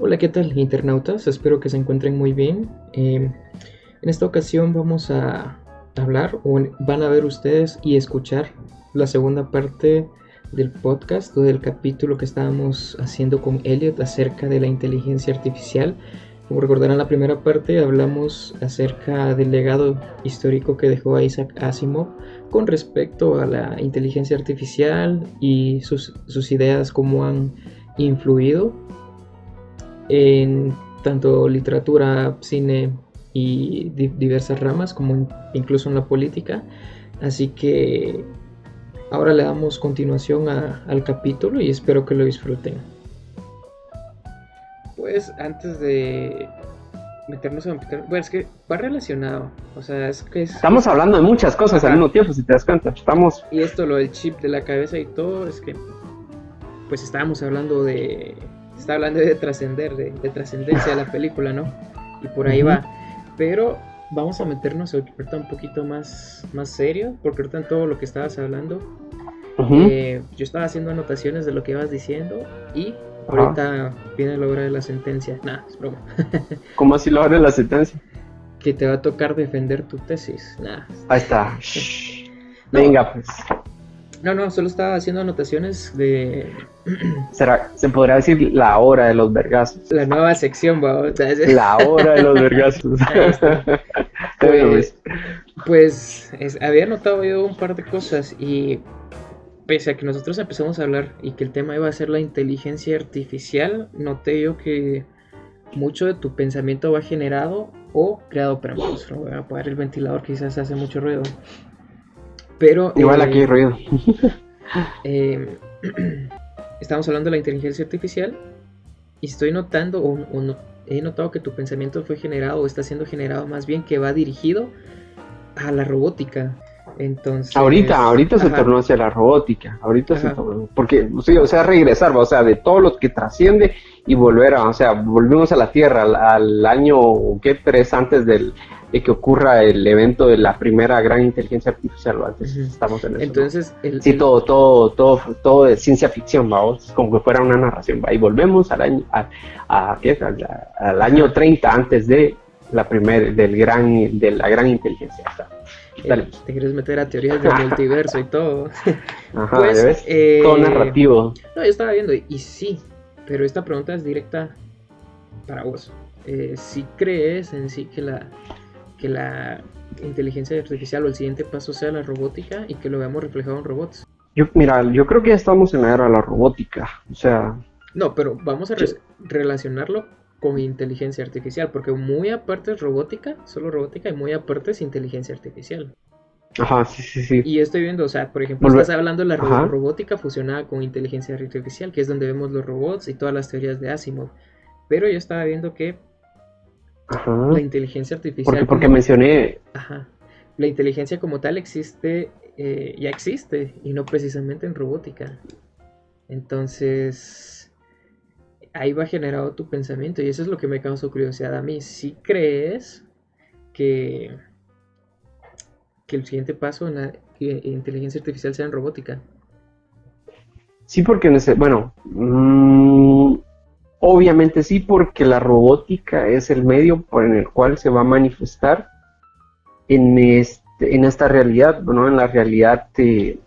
Hola, ¿qué tal internautas? Espero que se encuentren muy bien. Eh, en esta ocasión vamos a hablar, o van a ver ustedes y escuchar la segunda parte del podcast o del capítulo que estábamos haciendo con Elliot acerca de la inteligencia artificial. Como recordarán la primera parte, hablamos acerca del legado histórico que dejó Isaac Asimov con respecto a la inteligencia artificial y sus, sus ideas, cómo han influido en tanto literatura, cine y diversas ramas, como incluso en la política. Así que ahora le damos continuación al capítulo y espero que lo disfruten. Pues antes de meternos a bueno, es que va relacionado, o sea, es que estamos hablando de muchas cosas al mismo tiempo, si te das cuenta, estamos y esto lo del chip de la cabeza y todo es que pues estábamos hablando de está hablando de trascender, de, trascendencia de la película, ¿no? Y por ahí va. Pero vamos a meternos ahorita un poquito más, más serio, porque ahorita en todo lo que estabas hablando, eh, yo estaba haciendo anotaciones de lo que ibas diciendo y ahorita viene la hora de la sentencia. Nada, es broma. ¿Cómo así la hora de la sentencia? Que te va a tocar defender tu tesis. Nada. Ahí está. Venga, pues. No, no, solo estaba haciendo anotaciones de. ¿Será, se podría decir la hora de los vergazos? La nueva sección, vamos. La hora de los vergazos. pues, pues había notado yo un par de cosas y pese a que nosotros empezamos a hablar y que el tema iba a ser la inteligencia artificial, noté yo que mucho de tu pensamiento va generado o creado por Voy a apagar el ventilador, quizás hace mucho ruido. Pero. Igual aquí hay eh, ruido. Eh, estamos hablando de la inteligencia artificial y estoy notando, o, he notado que tu pensamiento fue generado, o está siendo generado más bien, que va dirigido a la robótica. Entonces, ahorita, ahorita se tornó hacia la robótica, ahorita se tornó, porque, sí, o sea, regresar, o sea, de todo lo que trasciende y volver a, o sea, volvimos a la Tierra al, año, ¿qué? Tres antes del, de que ocurra el evento de la primera gran inteligencia artificial, antes estamos en eso. Entonces, sí, todo, todo, todo, todo de ciencia ficción, vamos, como que fuera una narración, ¿va? y volvemos al año, a, Al, año 30 antes de la primera, del gran, de la gran inteligencia. Dale. te quieres meter a teorías del multiverso y todo. Ajá, pues, ¿ves? Eh, todo narrativo. No, yo estaba viendo, y sí, pero esta pregunta es directa para vos. Eh, si crees en sí que la que la inteligencia artificial o el siguiente paso sea la robótica y que lo veamos reflejado en robots. Yo, mira, yo creo que ya estamos en la era de la robótica, o sea... No, pero vamos a relacionarlo con inteligencia artificial, porque muy aparte es robótica, solo robótica, y muy aparte es inteligencia artificial. Ajá, sí, sí, sí. Y estoy viendo, o sea, por ejemplo, estás hablando de la robótica fusionada con inteligencia artificial, que es donde vemos los robots y todas las teorías de Asimov. Pero yo estaba viendo que la inteligencia artificial. Porque, mencioné. Ajá. La inteligencia como tal existe, eh, ya existe, y no precisamente en robótica. Entonces, ahí va generado tu pensamiento, y eso es lo que me causó curiosidad a mí. Si crees que, que el siguiente paso en la inteligencia artificial sea en robótica. Sí, porque, bueno, mmm, Obviamente sí, porque la robótica es el medio por el cual se va a manifestar en, este, en esta realidad, ¿no? En la realidad de...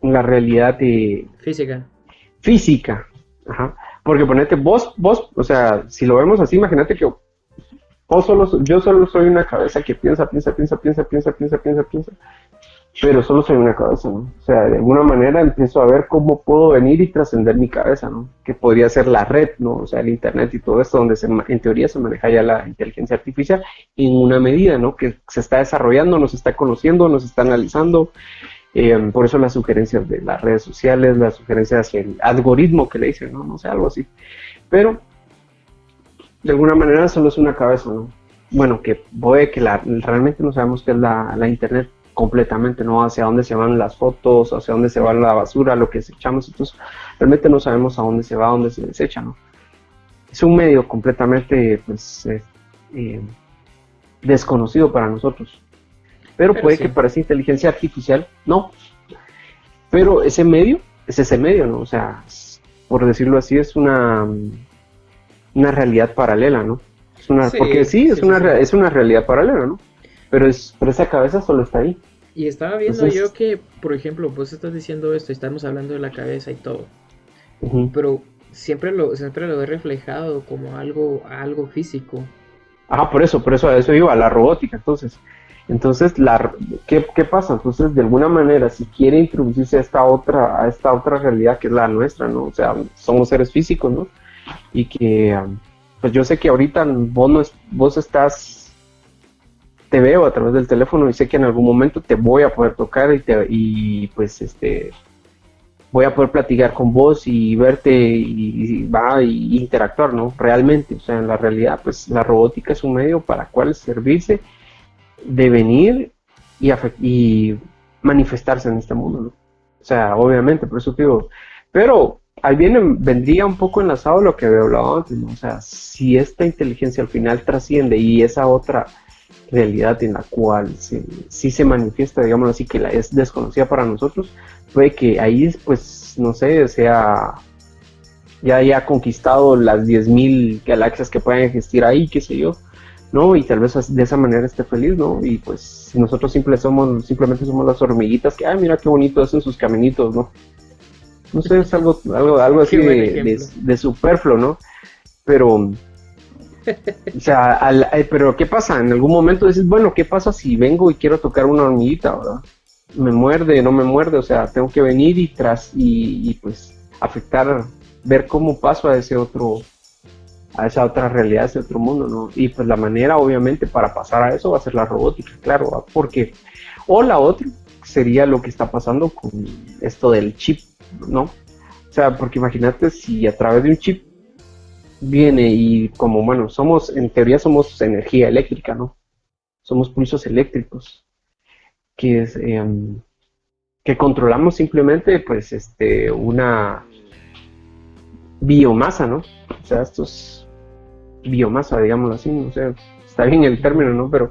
En la realidad de... Física. Física, ajá. Porque ponete, vos, vos, o sea, si lo vemos así, imagínate que vos solo, yo solo soy una cabeza que piensa, piensa, piensa, piensa, piensa, piensa, piensa, piensa pero solo soy una cabeza, ¿no? O sea, de alguna manera empiezo a ver cómo puedo venir y trascender mi cabeza, ¿no? Que podría ser la red, ¿no? O sea, el Internet y todo esto, donde se, en teoría se maneja ya la inteligencia artificial en una medida, ¿no? Que se está desarrollando, nos está conociendo, nos está analizando. Eh, por eso las sugerencias de las redes sociales, las sugerencias del algoritmo que le dicen, ¿no? No sé, algo así. Pero, de alguna manera solo es una cabeza, ¿no? Bueno, que puede que la, realmente no sabemos qué es la, Internet completamente, ¿no? Hacia dónde se van las fotos, hacia dónde se va la basura, lo que desechamos, entonces realmente no sabemos a dónde se va, dónde se desecha, ¿no? Es un medio completamente, pues, eh, desconocido para nosotros. Pero, puede que parezca inteligencia artificial, no. Pero ese medio, es ese medio, ¿no? O sea, por decirlo así, es una, una realidad paralela, ¿no? Es una, porque sí, es, una, es una realidad paralela, ¿no? Pero, es, pero esa cabeza solo está ahí. Y estaba viendo yo que, por ejemplo, vos estás diciendo esto, estamos hablando de la cabeza y todo, pero siempre lo, siempre lo he reflejado como algo, algo físico. Ah, por eso, por eso a eso iba, la robótica, entonces. Entonces, la, ¿qué, ¿qué, pasa? Entonces, de alguna manera, si quiere introducirse a esta otra, a esta otra realidad que es la nuestra, ¿no? O sea, somos seres físicos, ¿no? Y que, pues yo sé que ahorita vos, no vos estás, te veo a través del teléfono y sé que en algún momento te voy a poder tocar y, te, y pues, este, voy a poder platicar con vos y verte y, va y interactuar, ¿no? Realmente, o sea, en la realidad, pues la robótica es un medio para cual servirse de venir y, y manifestarse en este mundo. O sea, obviamente, por eso digo, pero ahí viene, vendría un poco enlazado lo que había hablado antes, ¿no? O sea, si esta inteligencia al final trasciende y esa otra realidad en la cual sí se manifiesta, digamos así, que la es desconocida para nosotros, puede que ahí, pues, no sé, sea, ya haya conquistado las 10.000 galaxias que puedan existir ahí, qué sé yo, ¿no? Y tal vez de esa manera esté feliz, ¿no? Y pues nosotros simple somos, simplemente somos las hormiguitas que, ay, mira qué bonito hacen sus caminitos, ¿no? No sé, es algo, algo, algo así de, superfluo, ¿no? Pero, o sea, eh, pero ¿qué pasa? En algún momento dices, bueno, ¿qué pasa si vengo y quiero tocar una hormiguita, verdad? Me muerde, no me muerde, o sea, tengo que venir y tras, y, y pues afectar, ver cómo paso a ese otro, a esa otra realidad, a ese otro mundo, ¿no? Y pues la manera, obviamente, para pasar a eso va a ser la robótica, claro, porque, o la otra sería lo que está pasando con esto del chip, ¿no? O sea, porque imagínate si a través de un chip viene y como, bueno, somos, en teoría somos energía eléctrica, ¿no? Somos pulsos eléctricos que es, em, que controlamos simplemente, pues, este, una biomasa, ¿no? O sea, estos biomasa, digámoslo así, no sé, está bien el término, ¿no? Pero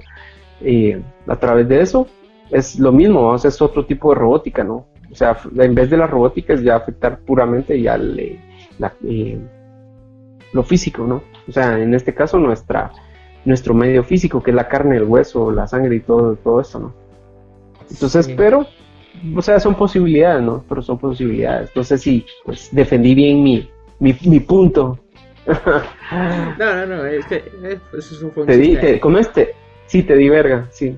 eh, a través de eso es lo mismo, o sea, es otro tipo de robótica, ¿no? O sea, en vez de la robótica es ya afectar puramente ya eh, lo físico, ¿no? O sea, en este caso nuestra, nuestro medio físico, que es la carne, el hueso, la sangre y todo, todo eso, ¿no? Entonces, pero, o sea, son posibilidades, ¿no? Pero son posibilidades. Sé si, pues, defendí bien mi, mi, mi punto. no, no, no, es que eh, eso fue un te di, te, ¿Cómo este? Sí, te di verga, sí.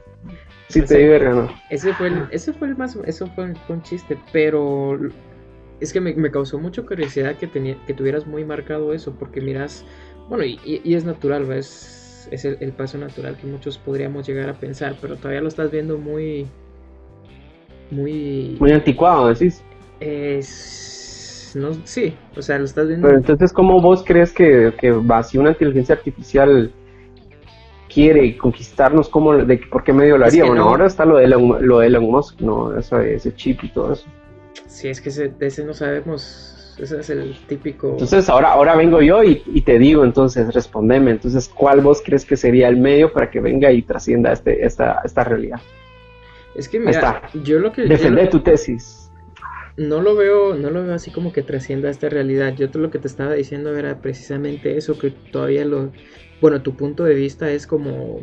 Sí, te di verga, ¿no? Ese fue el, ese fue el más, eso fue, un chiste, pero es que me, me, causó mucha curiosidad que, tenía, que tuvieras muy marcado eso, porque miras, bueno, y, y es natural, es, es el, el, paso natural que muchos podríamos llegar a pensar, pero todavía lo estás viendo muy, muy... Muy anticuado, decís. Es no, sí, o sea, lo estás viendo. Pero entonces, ¿cómo vos crees que, que va, si una inteligencia artificial quiere conquistarnos, ¿cómo, de, ¿por qué medio lo haría? bueno, ahora está lo de, Elon, lo de Elon Musk, ¿no? ese chip y todo eso. Sí, es que ese, de ese no sabemos, ese es el típico... Entonces, ahora, ahora vengo yo y, y, te digo, entonces, respondeme, entonces, ¿cuál vos crees que sería el medio para que venga y trascienda este, esta, esta realidad? Es que mira, yo lo que... Defender tu tesis no lo veo, no lo veo así como que trascienda esta realidad. Yo lo que te estaba diciendo era precisamente eso, que todavía lo, bueno, tu punto de vista es como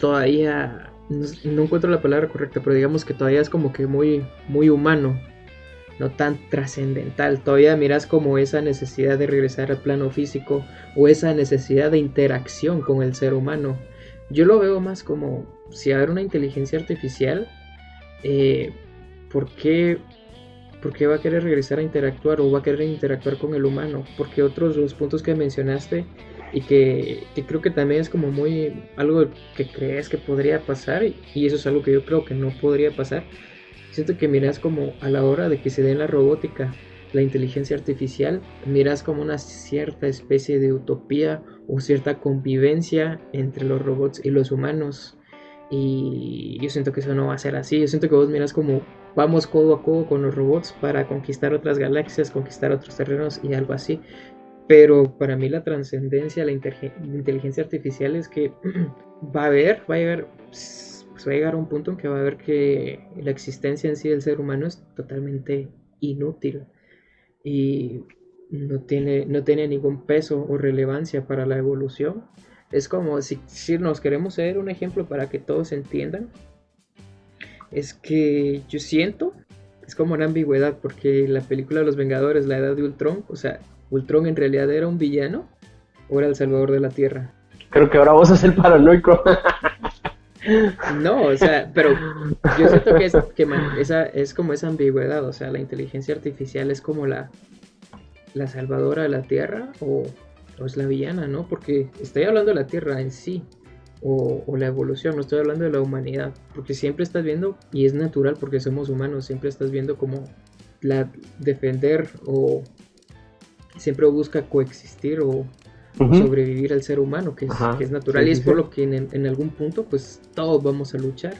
todavía, no, encuentro la palabra correcta, pero digamos que todavía es como que muy, muy humano, no tan trascendental. Todavía miras como esa necesidad de regresar al plano físico o esa necesidad de interacción con el ser humano. Yo lo veo más como si haber una inteligencia artificial, eh, ¿por qué ¿por qué va a querer regresar a interactuar o va a querer interactuar con el humano? Porque otros los puntos que mencionaste y que, creo que también es como muy algo que crees que podría pasar y, eso es algo que yo creo que no podría pasar. Siento que miras como a la hora de que se den la robótica, la inteligencia artificial, miras como una cierta especie de utopía o cierta convivencia entre los robots y los humanos. Y yo siento que eso no va a ser así. Yo siento que vos miras como vamos codo a codo con los robots para conquistar otras galaxias, conquistar otros terrenos y algo así. Pero para mí la trascendencia, la, inteligencia artificial es que va a haber, va a llegar, pues va a llegar a un punto en que va a ver que la existencia en sí del ser humano es totalmente inútil. Y no tiene, no tiene ningún peso o relevancia para la evolución. Es como si, si nos queremos hacer un ejemplo para que todos entiendan. Es que yo siento, es como una ambigüedad, porque la película de los Vengadores, la edad de Ultron, o sea, Ultron en realidad era un villano o era el salvador de la Tierra. Creo que ahora vos sos el paranoico. No, o sea, pero yo siento que, es, que esa, es como esa ambigüedad, o sea, la inteligencia artificial es como la, la salvadora de la Tierra o, es la villana, ¿no? Porque estoy hablando de la Tierra en sí o, la evolución, no estoy hablando de la humanidad, porque siempre estás viendo, y es natural porque somos humanos, siempre estás viendo como la defender o siempre busca coexistir o sobrevivir al ser humano, que es, natural y es por lo que en, algún punto pues todos vamos a luchar,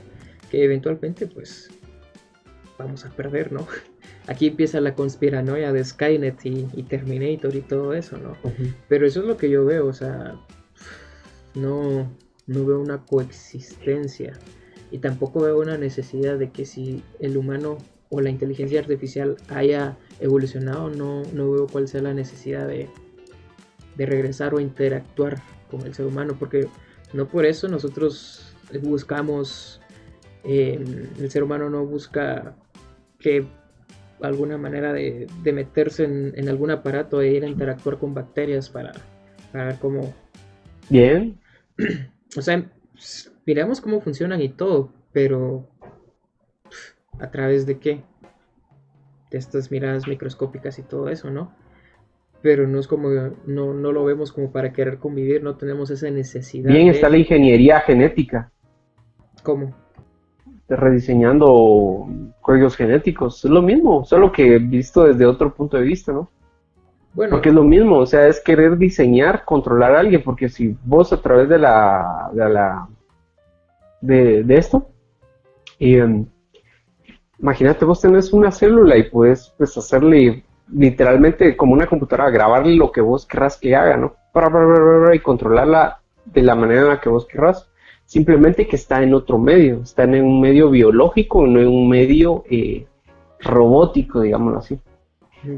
que eventualmente pues vamos a perder, ¿no? Aquí empieza la conspiranoia de Skynet y, Terminator y todo eso, ¿no? Pero eso es lo que yo veo, o sea, no, no veo una coexistencia y tampoco veo una necesidad de que si el humano o la inteligencia artificial haya evolucionado, no, no veo cuál sea la necesidad de, de regresar o interactuar con el ser humano, porque no por eso nosotros buscamos, em, el ser humano no busca que alguna manera de, meterse en, algún aparato e ir a interactuar con bacterias para, ver cómo... Bien. O sea, miramos cómo funcionan y todo, pero ¿a través de qué? De estas miradas microscópicas y todo eso, ¿no? pero no es como, no, no lo vemos como para querer convivir, no tenemos esa necesidad. Bien, está la ingeniería genética. ¿Cómo? Rediseñando códigos genéticos, es lo mismo, solo que visto desde otro punto de vista, ¿no? Bueno. Porque es lo mismo, o sea, es querer diseñar, controlar a alguien, porque si vos a través de la, de la, de, esto, em, imagínate, vos tenés una célula y puedes pues, hacerle literalmente como una computadora, grabarle lo que vos querrás que haga, ¿no? Y controlarla de la manera en la que vos querrás. Simplemente que está en otro medio, está en un medio biológico, no en un medio eh, robótico, digámoslo así.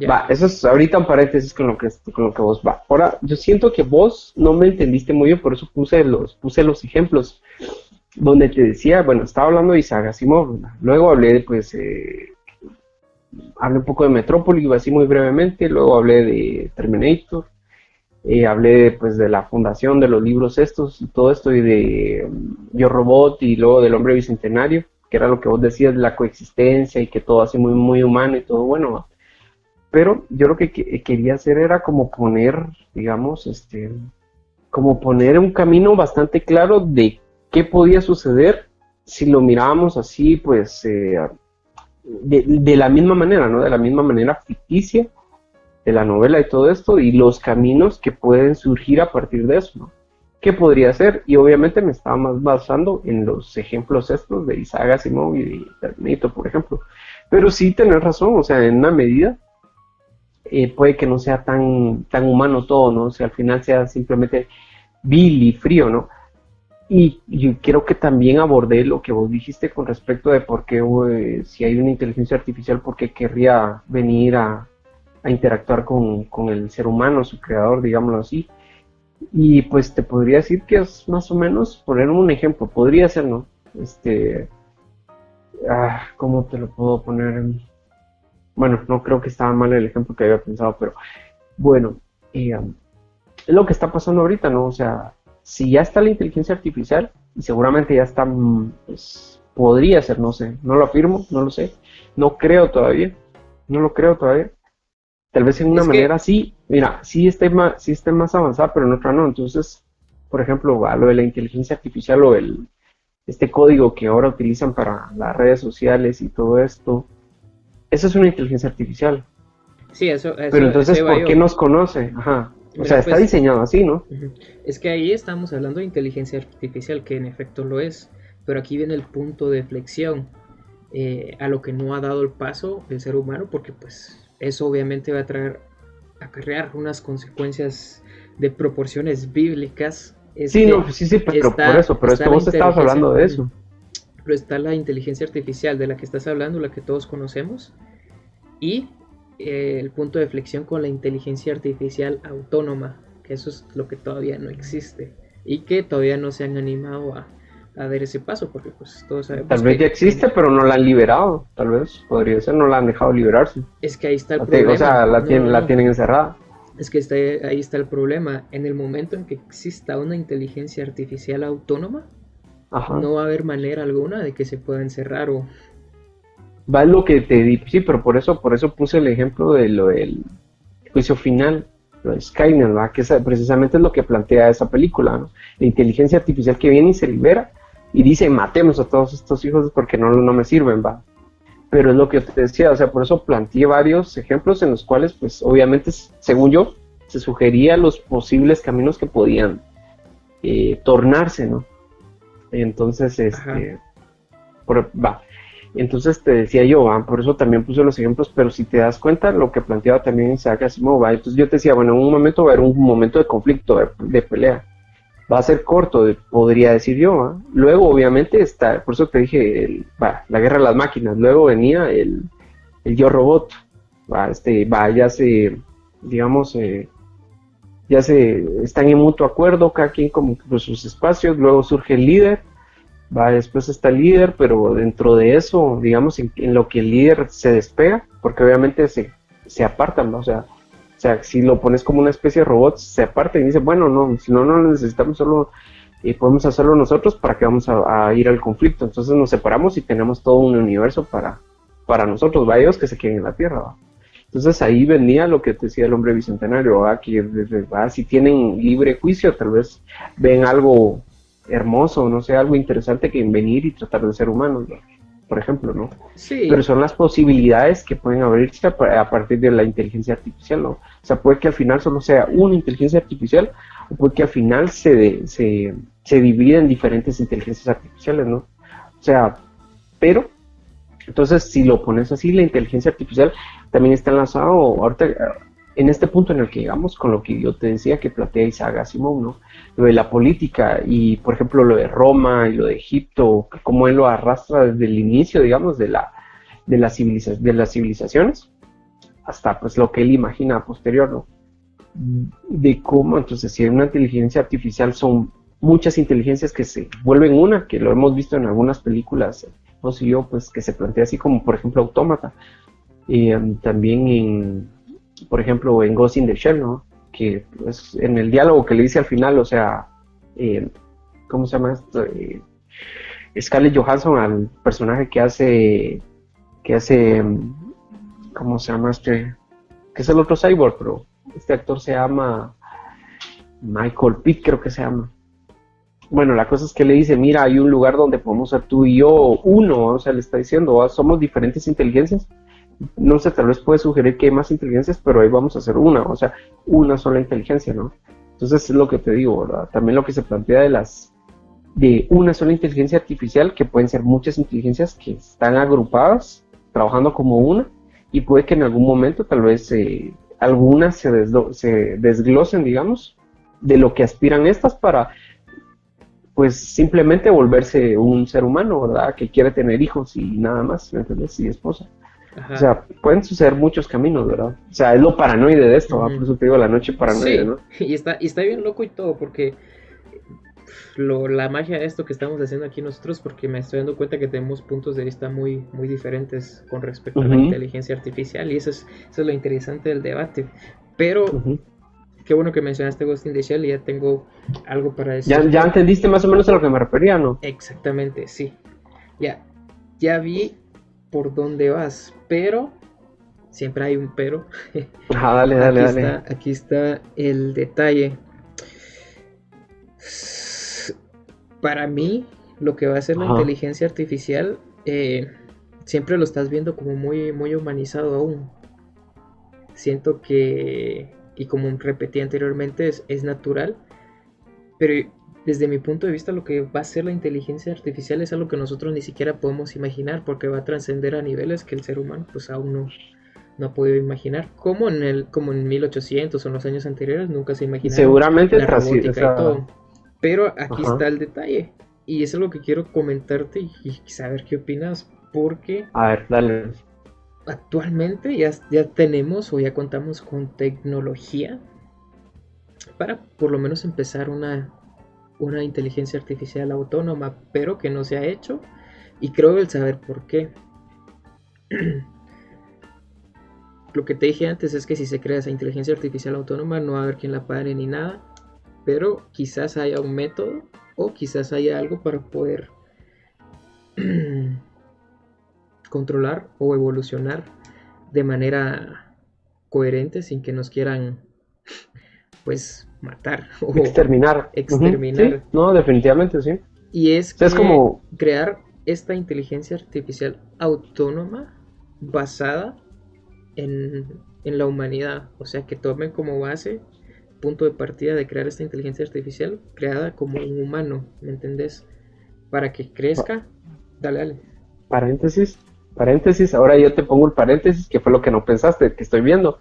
Va, eso es ahorita un paréntesis con lo que con lo que vos va. Ahora, yo siento que vos no me entendiste muy bien, por eso puse los, puse los ejemplos donde te decía, bueno, estaba hablando de Isaac Asimov, luego hablé de pues eh, hablé un poco de Metrópoli, así muy brevemente, luego hablé de Terminator, eh, hablé pues de la fundación de los libros estos y todo esto y de um, Yo Robot y luego del hombre bicentenario, que era lo que vos decías de la coexistencia y que todo así muy, muy humano y todo bueno. Pero yo lo que, quería hacer era como poner, digamos, este, como poner un camino bastante claro de qué podía suceder si lo mirábamos así, pues, eh, de, la misma manera, ¿no? De la misma manera ficticia de la novela y todo esto, y los caminos que pueden surgir a partir de eso, ¿no? ¿Qué podría ser? Y obviamente me estaba más basando en los ejemplos estos de Isaac Asimov y de Terminator, por ejemplo. Pero sí tener razón, o sea, en una medida eh, puede que no sea tan, tan humano todo, ¿no? O al final sea simplemente vil y frío, ¿no? Y creo que también abordé lo que vos dijiste con respecto de por qué, eh, si hay una inteligencia artificial, por qué querría venir a, interactuar con, el ser humano, su creador, digámoslo así. Y pues te podría decir que es más o menos, poner un ejemplo, podría ser, ¿no? Este, ah, ¿cómo te lo puedo poner? Bueno, no creo que estaba mal el ejemplo que había pensado, pero bueno, eh, es lo que está pasando ahorita, ¿no? O sea, si ya está la inteligencia artificial, y seguramente ya está, mm, pues, podría ser, no sé, no lo afirmo, no lo sé, no creo todavía, no lo creo todavía. Tal vez en una manera sí, mira, sí esté, más, sí esté más avanzada, pero en otra no. Entonces, por ejemplo, a lo de la inteligencia artificial o el, este código que ahora utilizan para las redes sociales y todo esto, eso es una inteligencia artificial. Sí, eso, Pero entonces, ¿por qué nos conoce? Ajá. O sea, está pues, diseñado así, ¿no? Es que ahí estamos hablando de inteligencia artificial, que en efecto lo es, pero aquí viene el punto de flexión eh, a lo que no ha dado el paso el ser humano, porque pues eso obviamente va a traer, acarrear unas consecuencias de proporciones bíblicas. sí, no, sí, sí, pero por eso, pero es que vos estabas hablando de eso. Pero está la inteligencia artificial de la que estás hablando, la que todos conocemos, y eh, el punto de flexión con la inteligencia artificial autónoma, que eso es lo que todavía no existe y que todavía no se han animado a, a dar ese paso, porque pues todos sabemos Tal vez ya existe, pero no la han liberado, tal vez, podría ser, no la han dejado liberarse. Es que ahí está el problema. O sea, la, tienen, la tienen encerrada. Es que está, ahí está el problema. En el momento en que exista una inteligencia artificial autónoma, no va a haber manera alguna de que se pueda encerrar o... Va lo que te di, sí, pero por eso, por eso puse el ejemplo de lo del juicio final, lo de Skynet, ¿va? que es, precisamente es lo que plantea esa película, ¿no? La inteligencia artificial que viene y se libera y dice, matemos a todos estos hijos porque no, no me sirven, va. Pero es lo que te decía, o sea, por eso planteé varios ejemplos en los cuales, pues, obviamente, según yo, se sugería los posibles caminos que podían eh, tornarse, ¿no? Entonces, este, va. Entonces te decía yo, por eso también puse los ejemplos, pero si te das cuenta, lo que planteaba también Isaac Asimov, ¿va? entonces yo te decía, bueno, en un momento va a haber un momento de conflicto, de, pelea, va a ser corto, podría decir yo, luego obviamente está, por eso te dije, la guerra de las máquinas, luego venía el, el yo robot, va, este, va, ya se, digamos, eh, ya se están en mutuo acuerdo, cada quien como sus espacios, luego surge el líder, va, después está el líder, pero dentro de eso, digamos, en, lo que el líder se despega, porque obviamente se, se apartan, o sea, o sea, si lo pones como una especie de robot, se aparta y dice, bueno, no, si no, no lo necesitamos solo, y eh, podemos hacerlo nosotros, ¿para que vamos a, ir al conflicto? Entonces nos separamos y tenemos todo un universo para, para nosotros, va, ellos que se queden en la Tierra, ¿va? Entonces ahí venía lo que te decía el hombre bicentenario, que si tienen libre juicio, tal vez ven algo hermoso, no sé, algo interesante que venir y tratar de ser humanos, por ejemplo, ¿no? Sí. Pero son las posibilidades que pueden abrirse a, partir de la inteligencia artificial, ¿no? O sea, puede que al final solo sea una inteligencia artificial o puede que al final se, se, se divida en diferentes inteligencias artificiales, ¿no? O sea, pero entonces, si lo pones así, la inteligencia artificial también está enlazado ahorita en este punto en el que llegamos con lo que yo te decía que plantea Isaac Asimov, ¿no? Lo de la política y, por ejemplo, lo de Roma y lo de Egipto, cómo él lo arrastra desde el inicio, digamos, de, la, de, la de las civilizaciones hasta pues lo que él imagina posterior, ¿no? De cómo, entonces, si hay una inteligencia artificial son muchas inteligencias que se vuelven una, que lo hemos visto en algunas películas, y yo, pues que se plantea así como, por ejemplo, Autómata, y em, también en, por ejemplo, en Ghost in the Shell, ¿no? Que pues, en el diálogo que le dice al final, o sea, eh, ¿cómo se llama esto? Eh, Scarlett Johansson al personaje que hace, que hace, em, ¿cómo se llama este? Que es el otro cyborg, pero este actor se llama Michael Pitt, creo que se llama. Bueno, la cosa es que le dice, mira, hay un lugar donde podemos ser tú y yo uno, o sea, le está diciendo, somos diferentes inteligencias, no sé, tal vez puede sugerir que hay más inteligencias, pero ahí vamos a hacer una, o sea, una sola inteligencia, ¿no? Entonces es lo que te digo, ¿verdad? También lo que se plantea de las de una sola inteligencia artificial, que pueden ser muchas inteligencias que están agrupadas, trabajando como una, y puede que en algún momento tal vez eh, algunas se, se desglosen, digamos, de lo que aspiran estas para, pues simplemente volverse un ser humano, ¿verdad? Que quiere tener hijos y nada más, ¿me entiendes? Y esposa. O sea, pueden suceder muchos caminos, ¿verdad? O sea, es lo paranoide de esto, por eso te digo la noche paranoide, ¿no? Y está, y está bien loco y todo, porque lo, la magia de esto que estamos haciendo aquí nosotros, porque me estoy dando cuenta que tenemos puntos de vista muy, muy diferentes con respecto a la inteligencia artificial, y eso es, eso es lo interesante del debate. Pero, qué bueno que mencionaste Ghost in the Shell, y ya tengo algo para decir. Ya, ya entendiste más o menos a lo que me refería, ¿no? Exactamente, sí. Ya, ya vi por dónde vas, pero siempre hay un pero. Ah, dale, dale, aquí dale. Está, aquí está el detalle. Para mí, lo que va a ser la inteligencia artificial, eh, siempre lo estás viendo como muy, muy humanizado aún. Siento que, y como repetí anteriormente, es, es natural, pero desde mi punto de vista, lo que va a ser la inteligencia artificial es algo que nosotros ni siquiera podemos imaginar porque va a trascender a niveles que el ser humano pues aún no, no ha podido imaginar. Como en el como en 1800 o en los años anteriores nunca se imaginaba Seguramente la robótica y todo. Pero aquí está el detalle y es algo que quiero comentarte y, saber qué opinas porque A ver, dale. actualmente ya, ya tenemos o ya contamos con tecnología para por lo menos empezar una, una inteligencia artificial autónoma, pero que no se ha hecho y creo el saber por qué. Lo que te dije antes es que si se crea esa inteligencia artificial autónoma no va a haber quien la pare ni nada, pero quizás haya un método o quizás haya algo para poder controlar o evolucionar de manera coherente sin que nos quieran pues matar o exterminar. Exterminar. No, definitivamente sí. Y es, es como crear esta inteligencia artificial autónoma basada en, en, la humanidad. O sea, que tomen como base, punto de partida de crear esta inteligencia artificial creada como un humano, ¿me entendés? Para que crezca. Dale, dale. Paréntesis, paréntesis, ahora yo te pongo el paréntesis, que fue lo que no pensaste, que estoy viendo.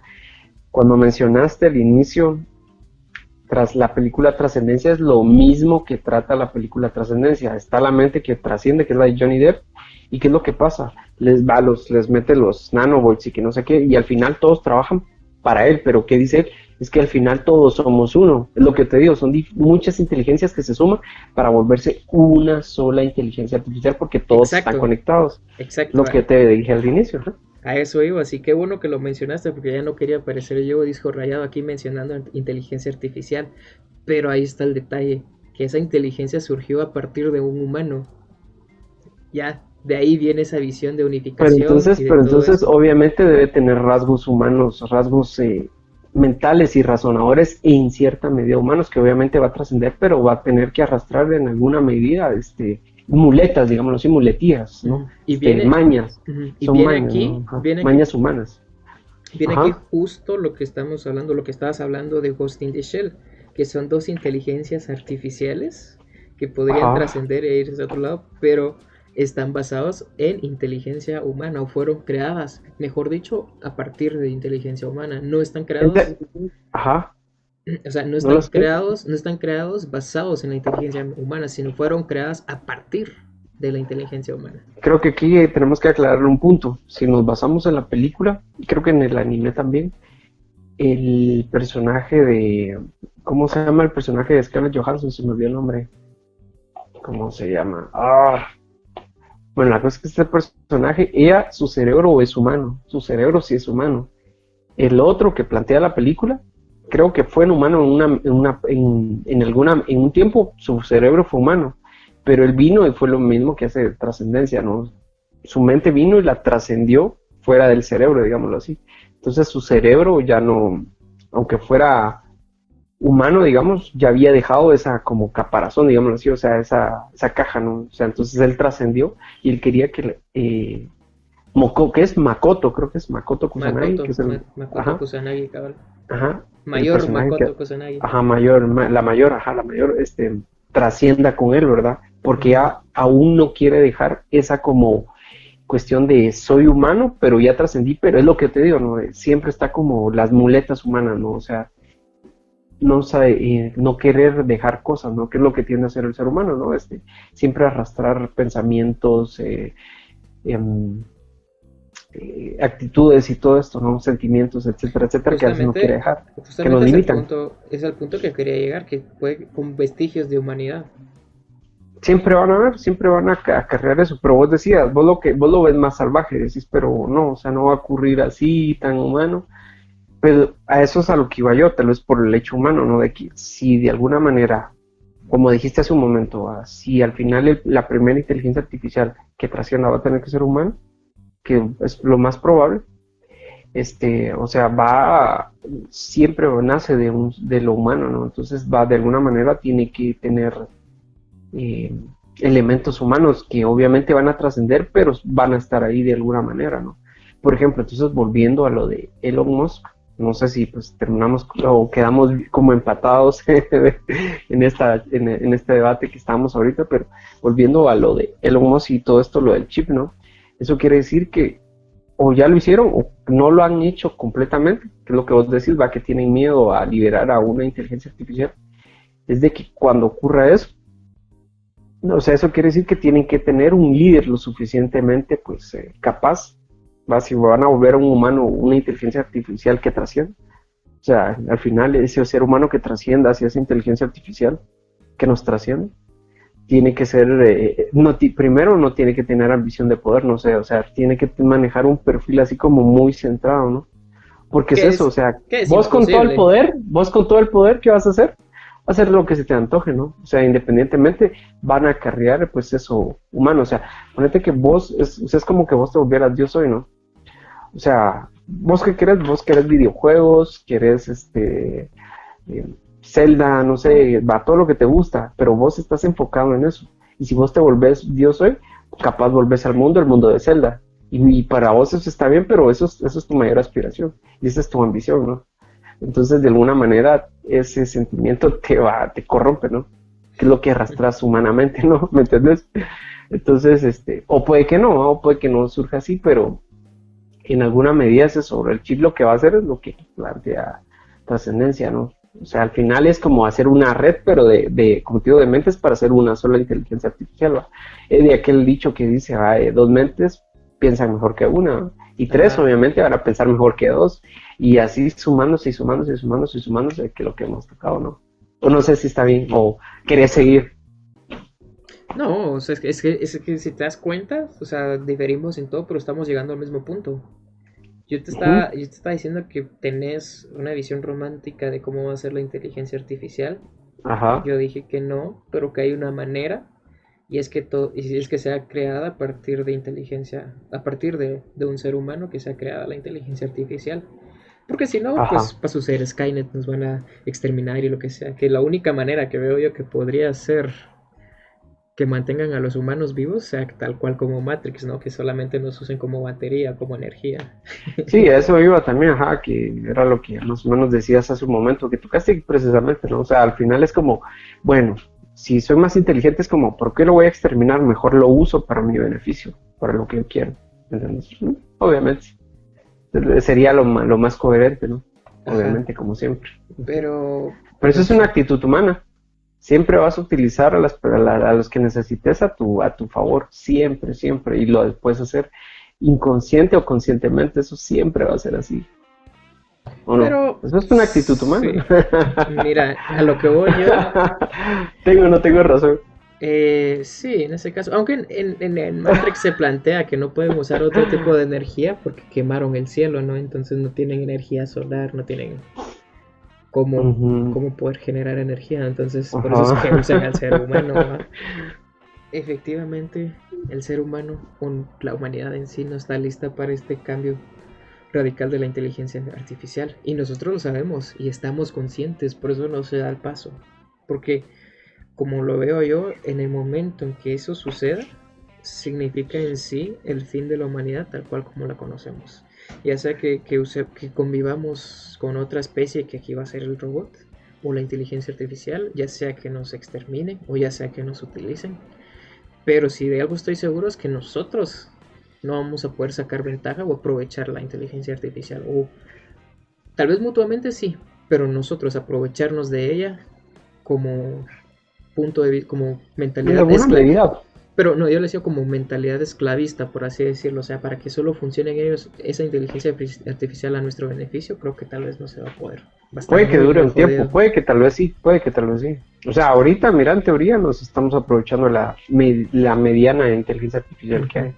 Cuando mencionaste al inicio tras la película Trascendencia es lo mismo que trata la película Trascendencia. Está la mente que trasciende, que es la de Johnny Depp. ¿Y qué es lo que pasa? Les va, los, les mete los nanobots y que no sé qué, y al final todos trabajan para él, pero ¿qué dice él? Es que al final todos somos uno. Es lo que te digo, son muchas inteligencias que se suman para volverse una sola inteligencia artificial porque todos están conectados. Exacto. Lo que te dije al inicio. ¿no? A eso iba, así que bueno que lo mencionaste porque ya no quería aparecer yo disco rayado aquí mencionando inteligencia artificial, pero ahí está el detalle, que esa inteligencia surgió a partir de un humano. Ya de ahí viene esa visión de unificación. Pero entonces, pero entonces obviamente debe tener rasgos humanos, rasgos eh, mentales y razonadores e en cierta medida humanos que obviamente va a trascender, pero va a tener que arrastrar en alguna medida este muletas, digámoslo así, muletías, ¿no? Y este, viene, mañas. Y Son viene aquí, viene mañas humanas. Viene aquí justo lo que estamos hablando, lo que estabas hablando de Ghost in the Shell, que son dos inteligencias artificiales que podrían trascender e irse a otro lado, pero están basados en inteligencia humana o fueron creadas, mejor dicho, a partir de inteligencia humana. No están creadas. Ajá. O sea, no están, creados, no están creados basados en la inteligencia humana, sino fueron creadas a partir de la inteligencia humana. Creo que aquí tenemos que aclarar un punto. Si nos basamos en la película, y creo que en el anime también, el personaje de... ¿Cómo se llama el personaje de Scarlett Johansson? Se me olvidó el nombre. ¿Cómo se llama? Ah. Bueno, la cosa es que este personaje, ella, su cerebro es humano. Su cerebro sí es humano. El otro que plantea la película creo que fue en humano en, una, en, una, en, alguna, en un tiempo, su cerebro fue humano, pero él vino y fue lo mismo que hace trascendencia, ¿no? Su mente vino y la trascendió fuera del cerebro, digámoslo así. Entonces su cerebro ya no, aunque fuera humano, digamos, ya había dejado esa como caparazón, digámoslo así, o sea, esa, esa caja, ¿no? O sea, entonces él trascendió y él quería que eh, Moko, que es Makoto, creo que es Makoto Kusanagi. que es el, Makoto Kusanagi, cabrón. Ajá. Mayor Makoto Kusanagi. Ajá, mayor, la mayor, ajá, la mayor, este, trascienda con él, ¿verdad? Porque ya aún no quiere dejar esa como cuestión de soy humano, pero ya trascendí, pero es lo que te digo, ¿no? Siempre está como las muletas humanas, ¿no? O sea, no sabe, eh, no querer dejar cosas, ¿no? Que es lo que tiende a hacer el ser humano, ¿no? Este, siempre arrastrar pensamientos, eh, em, eh, actitudes y todo esto, ¿no? Sentimientos, etcétera, etcétera, que a veces no quiere dejar, que nos limitan. Es el, punto, es el punto que quería llegar, que fue con vestigios de humanidad. Siempre van a ver, siempre van a acarrear eso, pero vos decías, vos lo que vos lo ves más salvaje, decís, pero no, o sea, no va a ocurrir así, tan humano. Pero a eso es a lo que iba yo, tal vez por el hecho humano, ¿no? De que si de alguna manera, como dijiste hace un momento, si al final la primera inteligencia artificial que tracciona va a tener que ser humano, que es lo más probable, este, o sea, va, siempre nace de, un, de lo humano, ¿no? Entonces va, de alguna manera, tiene que tener eh, elementos humanos que obviamente van a trascender, pero van a estar ahí de alguna manera, ¿no? Por ejemplo, entonces volviendo a lo de Elon Musk, no sé si pues terminamos o quedamos como empatados en, esta, en, en, este debate que estamos ahorita, pero volviendo a lo de Elon Musk y todo esto, lo del chip, ¿no? Eso quiere decir que o ya lo hicieron o no lo han hecho completamente, que lo que vos decís, va que tienen miedo a liberar a una inteligencia artificial. Es de que cuando ocurra eso, o sea, eso quiere decir que tienen que tener un líder lo suficientemente pues eh, capaz va, si van a volver a un humano una inteligencia artificial que trascienda. O sea, al final ese ser humano que trascienda hacia esa inteligencia artificial que nos trasciende, tiene que ser, eh, no primero no tiene que tener ambición de poder, no sé, o sea, tiene que manejar un perfil así como muy centrado, ¿no? Porque es eso, o sea, vos con todo el poder, vos con todo el poder, ¿qué vas a hacer? hacer lo que se te antoje, ¿no? O sea, independientemente van a acarrear, pues, eso humano. O sea, ponete que vos, es, es como que vos te volvieras Dios hoy, ¿no? O sea, vos qué querés, vos querés videojuegos, querés, este, eh, Zelda, no sé, va todo lo que te gusta, pero vos estás enfocado en eso. Y si vos te volvés Dios hoy, capaz volvés al mundo, el mundo de Zelda. Y, para vos eso está bien, pero eso es, eso es tu mayor aspiración. Y esa es tu ambición, ¿no? Entonces, de alguna manera, ese sentimiento te va, te corrompe, ¿no? Que es lo que arrastras humanamente, ¿no? ¿Me entiendes? Entonces, este, o puede que no, o puede que no surja así, pero en alguna medida ese sobre el chip lo que va a hacer es lo que plantea trascendencia, ¿no? O sea, al final es como hacer una red, pero de, de como digo, de mentes para hacer una sola inteligencia artificial. ¿va? Es de aquel dicho que dice, ah, dos mentes piensan mejor que una, y tres obviamente van a pensar mejor que dos, y así sumándose y sumándose y sumándose y sumándose, que lo que hemos tocado, ¿no? O no sé si está bien, o querés seguir. No, o sea, es que, es que, es que si te das cuenta, o sea, diferimos en todo, pero estamos llegando al mismo punto. Yo te, estaba, yo te estaba diciendo que tenés una visión romántica de cómo va a ser la inteligencia artificial. Ajá. Yo dije que no, pero que hay una manera y es que todo y es que sea creada a partir de inteligencia, a partir de, un ser humano que sea creada la inteligencia artificial. Porque si no, pues para suceder Skynet nos van a exterminar y lo que sea. Que la única manera que veo yo que podría ser que mantengan a los humanos vivos sea tal cual como Matrix, ¿no? Que solamente nos usen como batería, como energía. Sí, a eso iba también, ajá, que era lo que más o menos decías hace un momento, que tocaste precisamente, ¿no? O sea, al final es como, bueno, si soy más inteligente es como, ¿por qué lo voy a exterminar? Mejor lo uso para mi beneficio, para lo que yo quiero, ¿entendés? Obviamente. Sería lo, lo más coherente, ¿no? Obviamente, como siempre. Pero... Pero eso es una actitud humana siempre vas a utilizar a, las, a, los que necesites a tu, a tu favor, siempre, siempre, y lo puedes hacer inconsciente o conscientemente, eso siempre va a ser así. Pero, Eso es una actitud humana. Mira, a lo que voy yo. tengo, no tengo razón. Eh, sí, en ese caso. Aunque en, en, en, Matrix se plantea que no pueden usar otro tipo de energía porque quemaron el cielo, ¿no? Entonces no tienen energía solar, no tienen cómo, poder generar energía. Entonces, por eso es que usan al ser humano. Efectivamente, el ser humano, con la humanidad en sí, no está lista para este cambio radical de la inteligencia artificial. Y nosotros lo sabemos y estamos conscientes, por eso no se da el paso. Porque, como lo veo yo, en el momento en que eso suceda, significa en sí el fin de la humanidad tal cual como la conocemos ya sea que, que, que convivamos con otra especie que aquí va a ser el robot o la inteligencia artificial, ya sea que nos exterminen o ya sea que nos utilicen. Pero si de algo estoy seguro es que nosotros no vamos a poder sacar ventaja o aprovechar la inteligencia artificial. O tal vez mutuamente sí, pero nosotros aprovecharnos de ella como punto de vista, como mentalidad. De pero no, yo le decía como mentalidad esclavista, por así decirlo. O sea, para que solo funcionen ellos esa inteligencia artificial a nuestro beneficio, creo que tal vez no se va a poder. puede que dure un tiempo, puede que tal vez sí, puede que tal vez sí. O sea, ahorita, mira, en teoría nos estamos aprovechando la, la mediana inteligencia artificial que hay.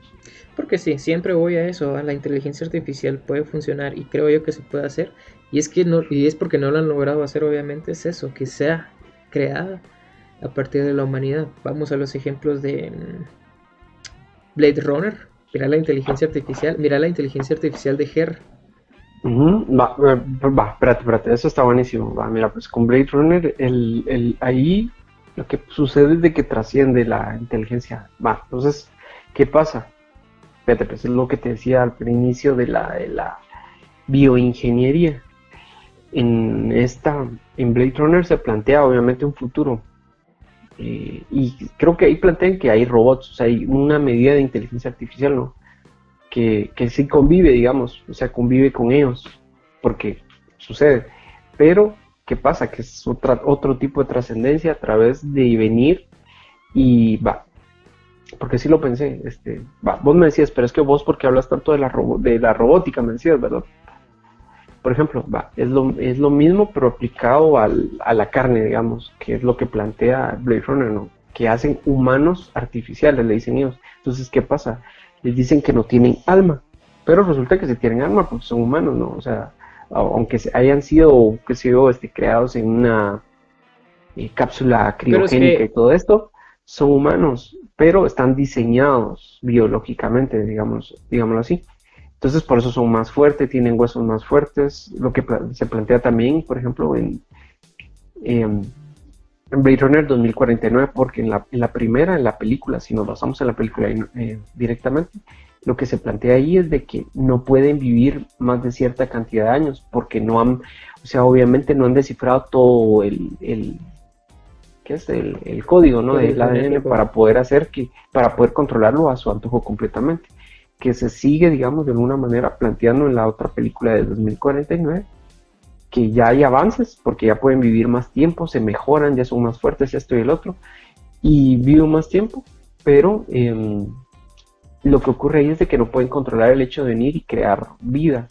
Porque sí, siempre voy a eso, a la inteligencia artificial puede funcionar y creo yo que se puede hacer. Y es que no, y es porque no lo han logrado hacer, obviamente, es eso, que sea creada a partir de la humanidad. Vamos a los ejemplos de mm, Blade Runner. Mira la inteligencia artificial. Mira la inteligencia artificial de Her. va, va, espérate, espérate, eso está buenísimo. Va, mira, pues con Blade Runner, el, el, ahí lo que sucede es de que trasciende la inteligencia. Va, entonces, ¿qué pasa? Espérate, pues es lo que te decía al inicio de la, de la bioingeniería. En esta, en Blade Runner se plantea obviamente un futuro eh, y creo que ahí plantean que hay robots, o sea, hay una medida de inteligencia artificial, ¿no? Que, que sí convive, digamos, o sea, convive con ellos, porque sucede. Pero, ¿qué pasa? Que es otra, otro tipo de trascendencia a través de venir y va. porque sí lo pensé, este, vos me decías, pero es que vos porque hablas tanto de la, de la robótica, me decías, ¿verdad? Por ejemplo, va, es, lo, es lo mismo pero aplicado al, a la carne, digamos, que es lo que plantea Blade Runner, ¿no? Que hacen humanos artificiales, le dicen ellos. Entonces, ¿qué pasa? Les dicen que no tienen alma, pero resulta que sí tienen alma porque son humanos, ¿no? O sea, aunque hayan sido, que sé este, creados en una eh, cápsula criogénica y todo esto, son humanos, pero están diseñados biológicamente, digamos, digámoslo así. Entonces, por eso son más fuertes, tienen huesos más fuertes. Lo que se plantea también, por ejemplo, en, en Blade Runner 2049, porque en la, primera, en la película, si nos basamos en la película eh, directamente, lo que se plantea ahí es de que no pueden vivir más de cierta cantidad de años, porque no han, o sea, obviamente no han descifrado todo el, el que es el, código ¿no? del ADN para poder hacer que, para poder controlarlo a su antojo completamente. Que se sigue, digamos, de alguna manera planteando en la otra película de 2049, que ya hay avances, porque ya pueden vivir más tiempo, se mejoran, ya son más fuertes, esto y el otro, y viven más tiempo, pero em, lo que ocurre ahí es de que no pueden controlar el hecho de venir y crear vida,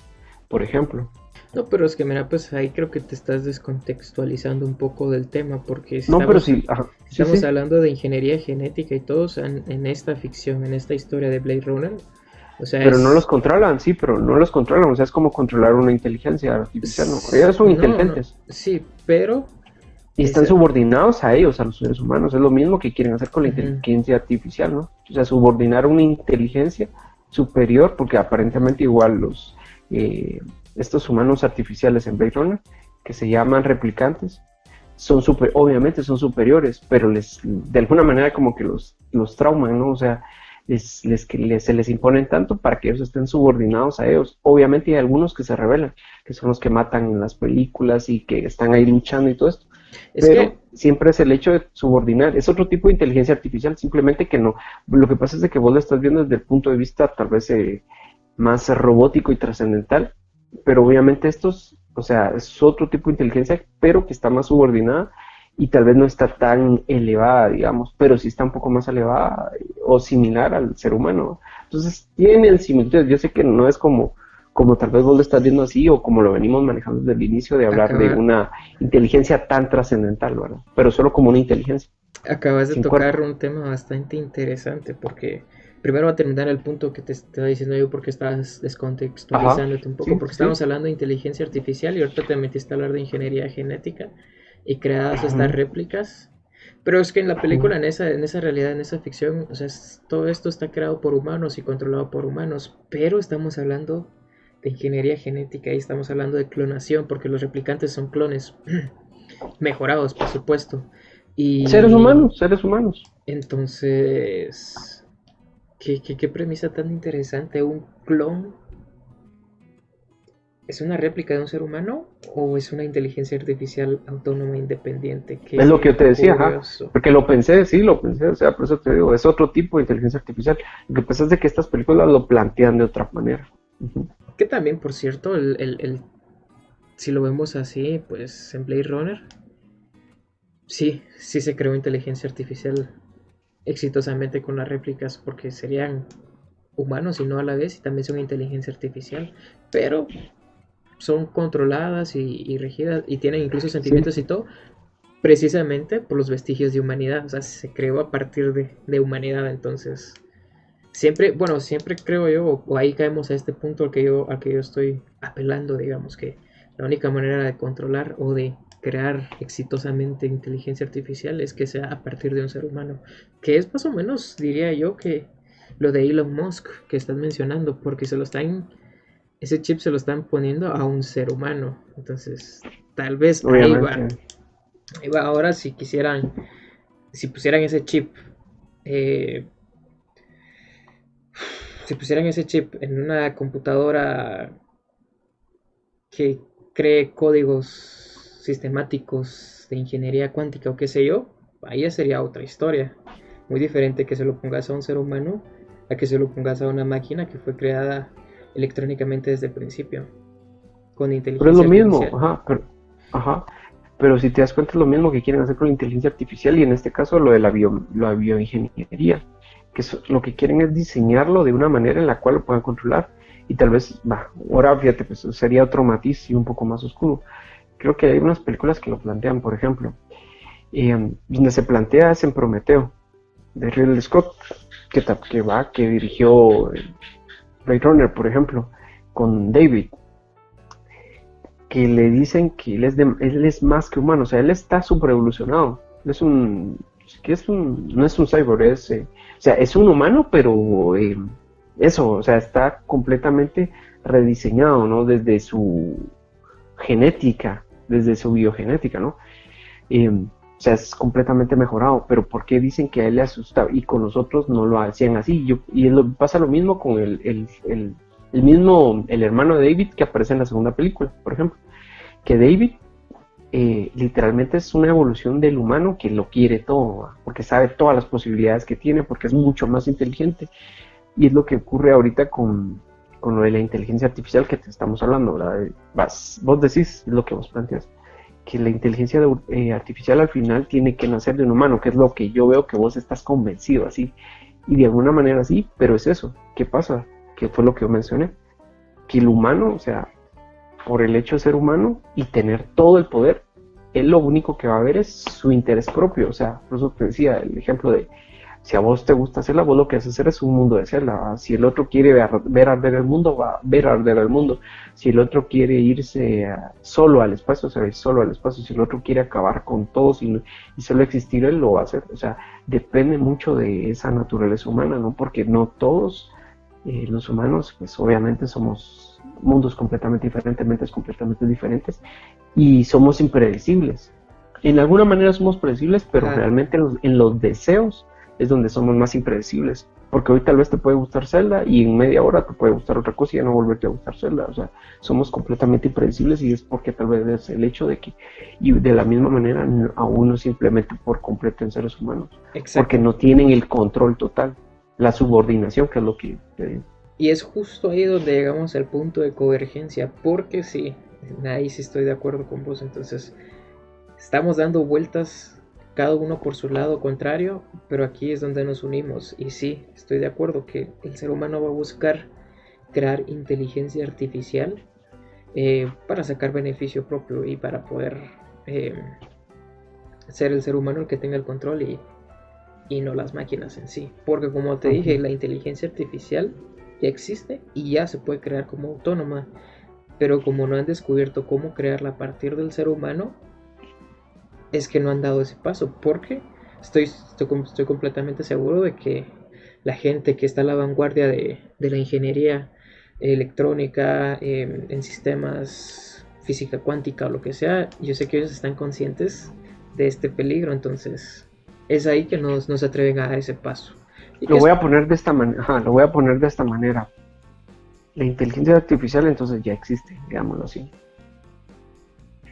por ejemplo. No, pero es que mira, pues ahí creo que te estás descontextualizando un poco del tema, porque estamos, no, pero sí, estamos hablando de ingeniería genética y todos en, esta ficción, en esta historia de Blade Runner. O sea, pero no los controlan, sí, pero no los controlan, o sea, es como controlar una inteligencia artificial, ¿no? Ellos son inteligentes. sí, pero... Y están subordinados a ellos, a los seres humanos, es lo mismo que quieren hacer con la inteligencia artificial, ¿no? O sea, subordinar una inteligencia superior, porque aparentemente igual los... Eh, estos humanos artificiales en Blade Runner, que se llaman replicantes, son super, obviamente son superiores, pero les, de alguna manera como que los, los trauman, ¿no? O sea, les, se les imponen tanto para que ellos estén subordinados a ellos. Obviamente hay algunos que se rebelan, que son los que matan en las películas y que están ahí luchando y todo esto. pero siempre es el hecho de subordinar. Es otro tipo de inteligencia artificial, simplemente que no. Lo que pasa es de que vos lo estás viendo desde el punto de vista tal vez eh, más robótico y trascendental, pero obviamente estos, o sea, es otro tipo de inteligencia, pero que está más subordinada y tal vez no está tan elevada, digamos, pero sí está un poco más elevada o similar al ser humano. Entonces, tienen similitudes. Yo sé que no es como, como tal vez vos lo estás viendo así o como lo venimos manejando desde el inicio de hablar de una inteligencia tan trascendental, ¿verdad? Pero solo como una inteligencia. Acabas de tocar un tema bastante interesante porque primero va a terminar el punto que te estaba diciendo yo porque estabas descontextualizándote un poco, porque estamos hablando de inteligencia artificial y ahorita te metiste a hablar de ingeniería genética y creadas estas réplicas. Pero es que en la película, en esa, en esa realidad, en esa ficción, o sea, todo esto está creado por humanos y controlado por humanos, pero estamos hablando de ingeniería genética y estamos hablando de clonación, porque los replicantes son clones mejorados, por supuesto. Y... Seres humanos, seres humanos. Entonces, ¿Qué, premisa tan interesante. ¿Un clon es una réplica de un ser humano o es una inteligencia artificial autónoma independiente? es lo que yo te decía, porque lo pensé, sí, lo pensé, o sea, por eso te digo, es otro tipo de inteligencia artificial. Lo que pasa es de que estas películas lo plantean de otra manera. Que también, por cierto, el, si lo vemos así, pues en Blade Runner, sí, sí se creó inteligencia artificial exitosamente con las réplicas porque serían humanos y no a la vez y también son inteligencia artificial, pero son controladas y, regidas y tienen incluso sentimientos y todo, precisamente por los vestigios de humanidad, o sea, se creó a partir de, humanidad, entonces siempre, bueno, siempre creo yo, o ahí caemos a este punto al que yo, al que yo estoy apelando, digamos, que la única manera de controlar o de crear exitosamente inteligencia artificial es que sea a partir de un ser humano. Que es más o menos, diría yo, que lo de Elon Musk que estás mencionando, porque se lo están, ese chip se lo están poniendo a un ser humano. Entonces, tal vez ahí va. Ahora, si quisieran, si pusieran ese chip, eh, si pusieran ese chip en una computadora que cree códigos sistemáticos de ingeniería cuántica o qué sé yo, ahí ya sería otra historia. Muy diferente que se lo pongas a un ser humano a que se lo pongas a una máquina que fue creada electrónicamente desde el principio. Con inteligencia Pero es lo mismo, ajá, pero, ajá. Pero si te das cuenta es lo mismo que quieren hacer con la inteligencia artificial y en este caso lo de la, bio, la bioingeniería. que lo que quieren es diseñarlo de una manera en la cual lo puedan controlar. Y tal vez, va, ahora fíjate, pues sería otro matiz y un poco más oscuro. Creo que hay unas películas que lo plantean, por ejemplo, eh, donde se plantea es en Prometeo, de Ridley Scott, que, que va, que dirigió Blade Runner, por ejemplo, con David, que le dicen que él es, más que humano, o sea, él está super evolucionado, es un, es un, no es un cyborg, es, eh, o sea, es un humano, pero eh, eso, o sea, está completamente rediseñado, ¿no? Desde su genética, desde su biogenética, ¿no? Eh, o sea, es completamente mejorado, pero ¿por qué dicen que a él le asusta y con nosotros no lo hacían así? Yo, y pasa lo mismo con el, el, el, mismo, el hermano de David que aparece en la segunda película, por ejemplo, que David eh, literalmente es una evolución del humano que lo quiere todo, porque sabe todas las posibilidades que tiene, porque es mucho más inteligente. Y es lo que ocurre ahorita con, lo de la inteligencia artificial que te estamos hablando, ¿verdad? Vos decís lo que vos planteas que la inteligencia eh, artificial al final tiene que nacer de un humano, que es lo que yo veo que vos estás convencido así. Y de alguna manera sí, pero es eso. ¿Qué pasa? Que fue lo que yo mencioné. Que el humano, o sea, por el hecho de ser humano y tener todo el poder, él lo único que va a ver es su interés propio. O sea, por eso te decía el ejemplo de si a vos te gusta hacerla, vos lo que haces hacer es un mundo de hacerla. Si el otro quiere ver, arder el mundo, va a ver arder el mundo. Si el otro quiere irse solo al espacio, se va a ir solo al espacio. Si el otro quiere acabar con todos y, solo existir, él lo va a hacer. O sea, depende mucho de esa naturaleza humana, ¿no? Porque no todos eh, los humanos, pues obviamente somos mundos completamente diferentes, mentes completamente diferentes y somos impredecibles. En alguna manera somos predecibles, pero realmente en los deseos es donde somos más impredecibles. Porque hoy tal vez te puede gustar Zelda y en media hora te puede gustar otra cosa y ya no volverte a gustar Zelda. O sea, somos completamente impredecibles y es porque tal vez es el hecho de que, y de la misma manera, a uno simplemente por completo en seres humanos. Porque no tienen el control total, la subordinación, que es lo que Y es justo ahí donde llegamos al punto de convergencia, porque sí, ahí sí estoy de acuerdo con vos. Entonces, estamos dando vueltas cada uno por su lado contrario, pero aquí es donde nos unimos. Y sí, estoy de acuerdo que el ser humano va a buscar crear inteligencia artificial eh, para sacar beneficio propio y para poder eh, ser el ser humano el que tenga el control y, y no las máquinas en sí. Porque como te dije, la inteligencia artificial ya existe y ya se puede crear como autónoma. Pero como no han descubierto cómo crearla a partir del ser humano, es que no han dado ese paso, porque estoy, estoy, completamente seguro de que la gente que está a la vanguardia de, la ingeniería electrónica, em, en sistemas física cuántica o lo que sea, yo sé que ellos están conscientes de este peligro, entonces es ahí que nos, nos atreven a dar ese paso. lo voy a poner de esta manera, lo voy a poner de esta manera. La inteligencia artificial entonces ya existe, digámoslo así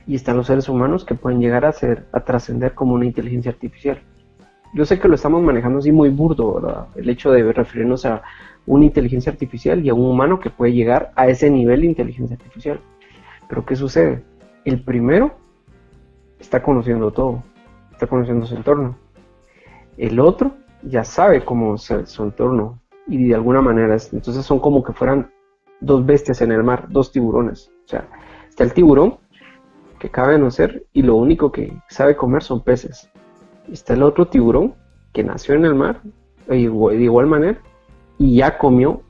y están los seres humanos que pueden llegar a ser, a trascender como una inteligencia artificial. Yo sé que lo estamos manejando así muy burdo, el hecho de referirnos a una inteligencia artificial y a un humano que puede llegar a ese nivel de inteligencia artificial. Pero ¿qué sucede? El primero está conociendo todo, está conociendo su entorno. El otro ya sabe cómo es su entorno y de alguna manera, entonces son como que fueran dos bestias en el mar, dos tiburones. O sea, está el tiburón que cabe nacer y lo único que sabe comer son peces. Está el otro tiburón que nació en el mar de igual manera y ya comió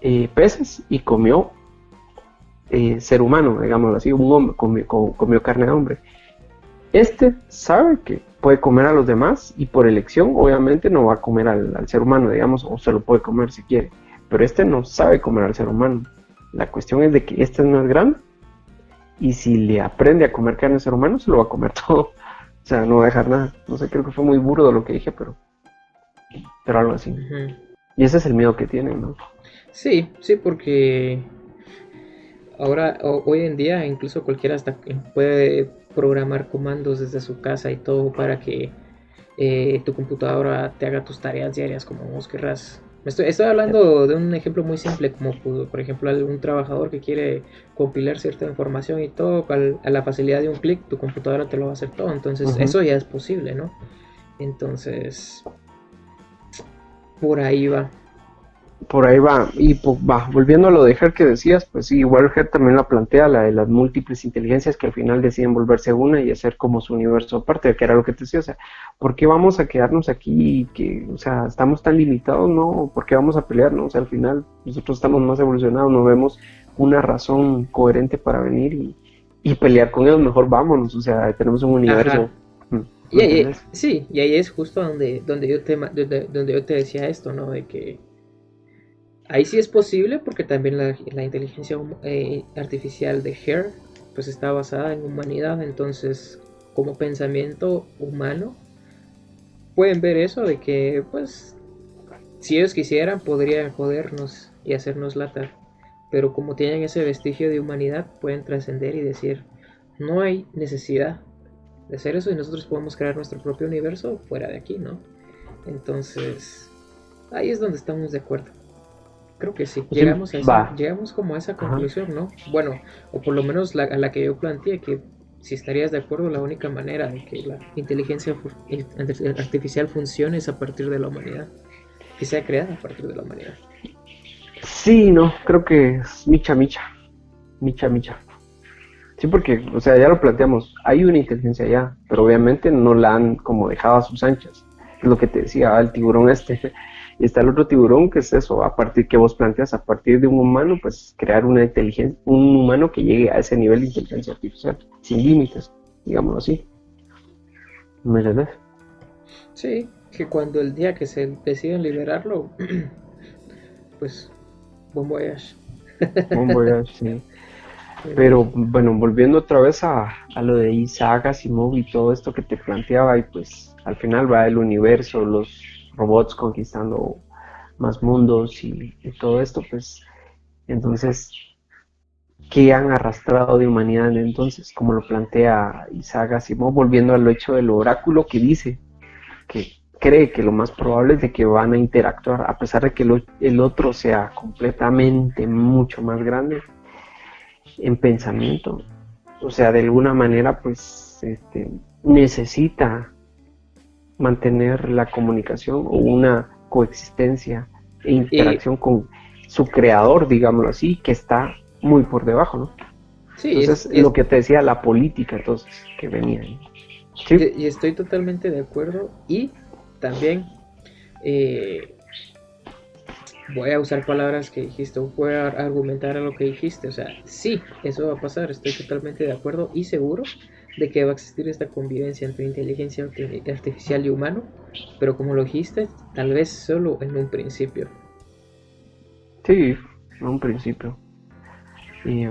eh, peces y comió eh, ser humano, digámoslo así, un hombre, comió, carne de hombre. Este sabe que puede comer a los demás y por elección obviamente no va a comer al, al, ser humano, digamos, o se lo puede comer si quiere, pero este no sabe comer al ser humano. La cuestión es de que este es más grande y si le aprende a comer carne ser humano, se lo va a comer todo. O sea, no va a dejar nada. No sé, creo que fue muy burdo lo que dije, pero, pero algo así. Y ese es el miedo que tienen, ¿no? Sí, sí, porque ahora, hoy en día, incluso cualquiera hasta puede programar comandos desde su casa y todo para que eh, tu computadora te haga tus tareas diarias como vos querrás Estoy, hablando de un ejemplo muy simple, como por ejemplo un trabajador que quiere compilar cierta información y todo, a la facilidad de un clic, tu computadora te lo va a hacer todo. Entonces, eso ya es posible, ¿no? Entonces, Por ahí va. Por ahí va. Y pues, va, volviendo a lo de Her que decías, pues sí, igual Her también la plantea, la de las múltiples inteligencias que al final deciden volverse una y hacer como su universo aparte, que era lo que te decía, o sea, ¿por qué vamos a quedarnos aquí que, o sea, estamos tan limitados, no? ¿Por qué vamos a pelearnos? O sea, al final nosotros estamos más evolucionados, no vemos una razón coherente para venir y, y pelear con ellos, mejor vámonos, o sea, tenemos un universo. Mm, y ahí, sí, y ahí es justo donde, donde, yo te, donde, yo te decía esto, ¿no? De que ahí sí es posible porque también la, inteligencia eh, artificial de Her pues está basada en humanidad, entonces como pensamiento humano pueden ver eso de que pues si ellos quisieran podrían jodernos y hacernos lata pero como tienen ese vestigio de humanidad pueden trascender y decir no hay necesidad de hacer eso y nosotros podemos crear nuestro propio universo fuera de aquí, ¿no? Entonces, ahí es donde estamos de acuerdo. Creo que sí, llegamos, a llegamos como a esa conclusión, ¿no? Bueno, o por lo menos la, a la que yo planteé, que si estarías de acuerdo, la única manera de que la inteligencia artificial funcione es a partir de la humanidad, que sea creada a partir de la humanidad. Sí, no, creo que es micha, micha, micha, micha. Sí, porque, o sea, ya lo planteamos, hay una inteligencia ya, pero obviamente no la han como dejado a sus anchas. Es lo que te decía, el tiburón este. Y está el otro tiburón, que es eso, a partir que vos planteas, a partir de un humano, pues crear una inteligencia, un humano que llegue a ese nivel de inteligencia artificial, sin límites, digámoslo así. ¿Me? Sí, que cuando el día que se deciden liberarlo, pues, buen voyage. Buen voyage, sí. Pero bueno, volviendo otra vez a, lo de Isaac Asimov y todo esto que te planteaba, y pues al final va el universo, los robots conquistando más mundos y, todo esto, pues entonces, ¿qué han arrastrado de humanidad entonces? Como lo plantea Isaac Asimov, volviendo al hecho del oráculo que dice que cree que lo más probable es de que van a interactuar, a pesar de que el otro sea completamente mucho más grande en pensamiento. O sea, de alguna manera, pues, este, necesita mantener la comunicación o una coexistencia e interacción con su creador, digámoslo así, que está muy por debajo, ¿no? Sí, entonces, es, lo que te decía, la política, entonces, que venía ahí. Y estoy totalmente de acuerdo. Y también eh, voy a usar palabras que dijiste, voy a argumentar a lo que dijiste. O sea, sí, eso va a pasar, estoy totalmente de acuerdo y seguro de que va a existir esta convivencia entre inteligencia artificial y humano, pero como lo dijiste, tal vez solo en un principio. Sí, en un principio. Y,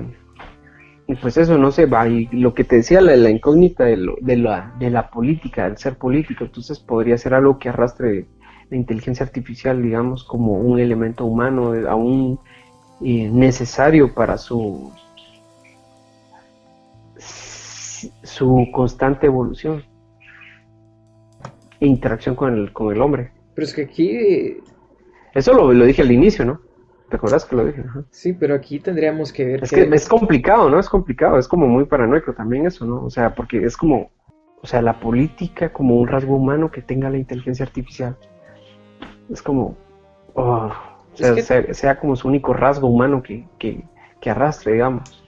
pues eso no se va. Y lo que te decía, la, incógnita de, de, la, de la política, del ser político, entonces podría ser algo que arrastre la inteligencia artificial, digamos, como un elemento humano aún eh, necesario para su, su constante evolución e interacción con el, con el hombre. Pero es que aquí... Eso lo, lo dije al inicio, ¿no? ¿Te acuerdas que lo dije? Sí, pero aquí tendríamos que ver... Es que... es complicado, ¿no? Es complicado, es como muy paranoico también eso, ¿no? O sea, porque es como, o sea, la política como un rasgo humano que tenga la inteligencia artificial es como, oh, sea, como su único rasgo humano que, que, arrastre, digamos.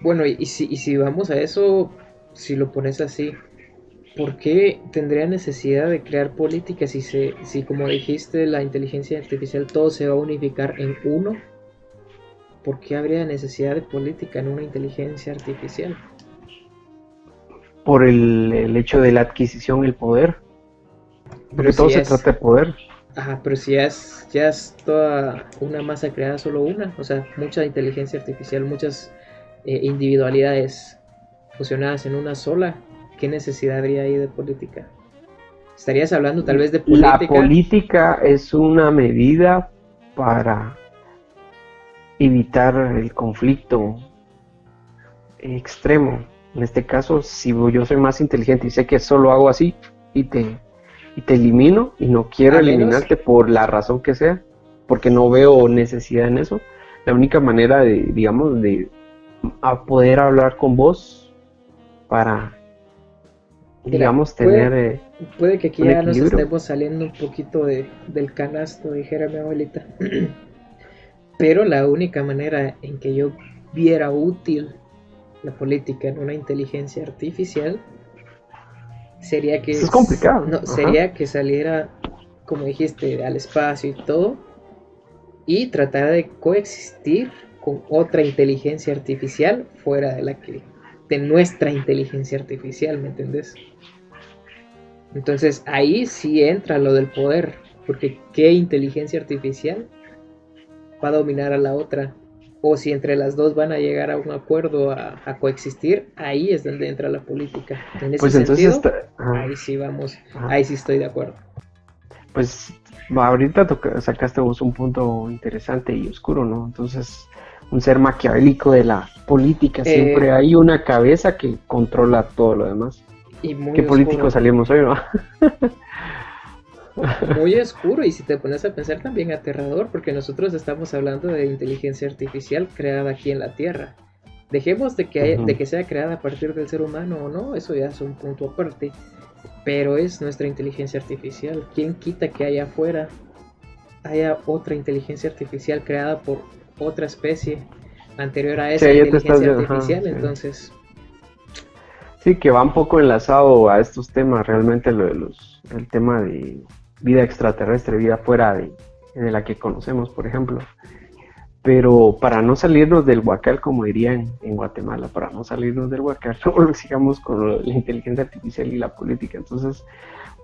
Bueno, y, si, y si vamos a eso, si lo pones así, ¿por qué tendría necesidad de crear políticas si, se, si como dijiste, la inteligencia artificial todo se va a unificar en uno? ¿Por qué habría necesidad de política en una inteligencia artificial? Por el, el hecho de la adquisición y el poder. Pero todo se trata de poder. Ajá, pero si ya es, ya es toda una masa creada solo una, o sea, mucha inteligencia artificial, muchas eh, individualidades fusionadas en una sola, ¿qué necesidad habría ahí de política? ¿Estarías hablando tal vez de política? La política es una medida para evitar el conflicto extremo. En este caso, si yo soy más inteligente y sé que solo hago así y te y te elimino y no quiero eliminarte por la razón que sea, porque no veo necesidad en eso. La única manera de, digamos, de poder hablar con vos para digamos, tener... Eh, puede, que aquí ya nos estemos saliendo un poquito de, del canasto, dijera mi abuelita. Pero la única manera en que yo viera útil la política en una inteligencia artificial sería que... es complicado. No, sería que saliera, como dijiste, al espacio y todo, y tratara de coexistir con otra inteligencia artificial fuera de la que de nuestra inteligencia artificial, ¿me entendés? Entonces ahí sí entra lo del poder, porque ¿qué inteligencia artificial va a dominar a la otra? O si entre las dos van a llegar a un acuerdo a, coexistir, ahí es donde entra la política. En ese pues sentido, ahí sí vamos, ahí sí estoy de acuerdo. Pues ahorita sacaste vos un punto interesante y oscuro, ¿no? Entonces, un ser maquiavélico de la política, siempre eh, hay una cabeza que controla todo lo demás. Y ¿Qué políticos salimos hoy, no? muy oscuro y si te pones a pensar también aterrador porque nosotros estamos hablando de inteligencia artificial creada aquí en la Tierra. Dejemos de que, de que sea creada a partir del ser humano o no, eso ya es un punto aparte, pero es nuestra inteligencia artificial. ¿Quién quita que allá afuera haya otra inteligencia artificial creada por otra especie anterior a esa inteligencia artificial? Entonces... Sí, que va un poco enlazado a estos temas, realmente lo de los, el tema de vida extraterrestre, vida fuera de, la que conocemos, por ejemplo. Pero para no salirnos del huacal, como dirían en Guatemala, para no salirnos del huacal, no sigamos con la inteligencia artificial y la política. Entonces,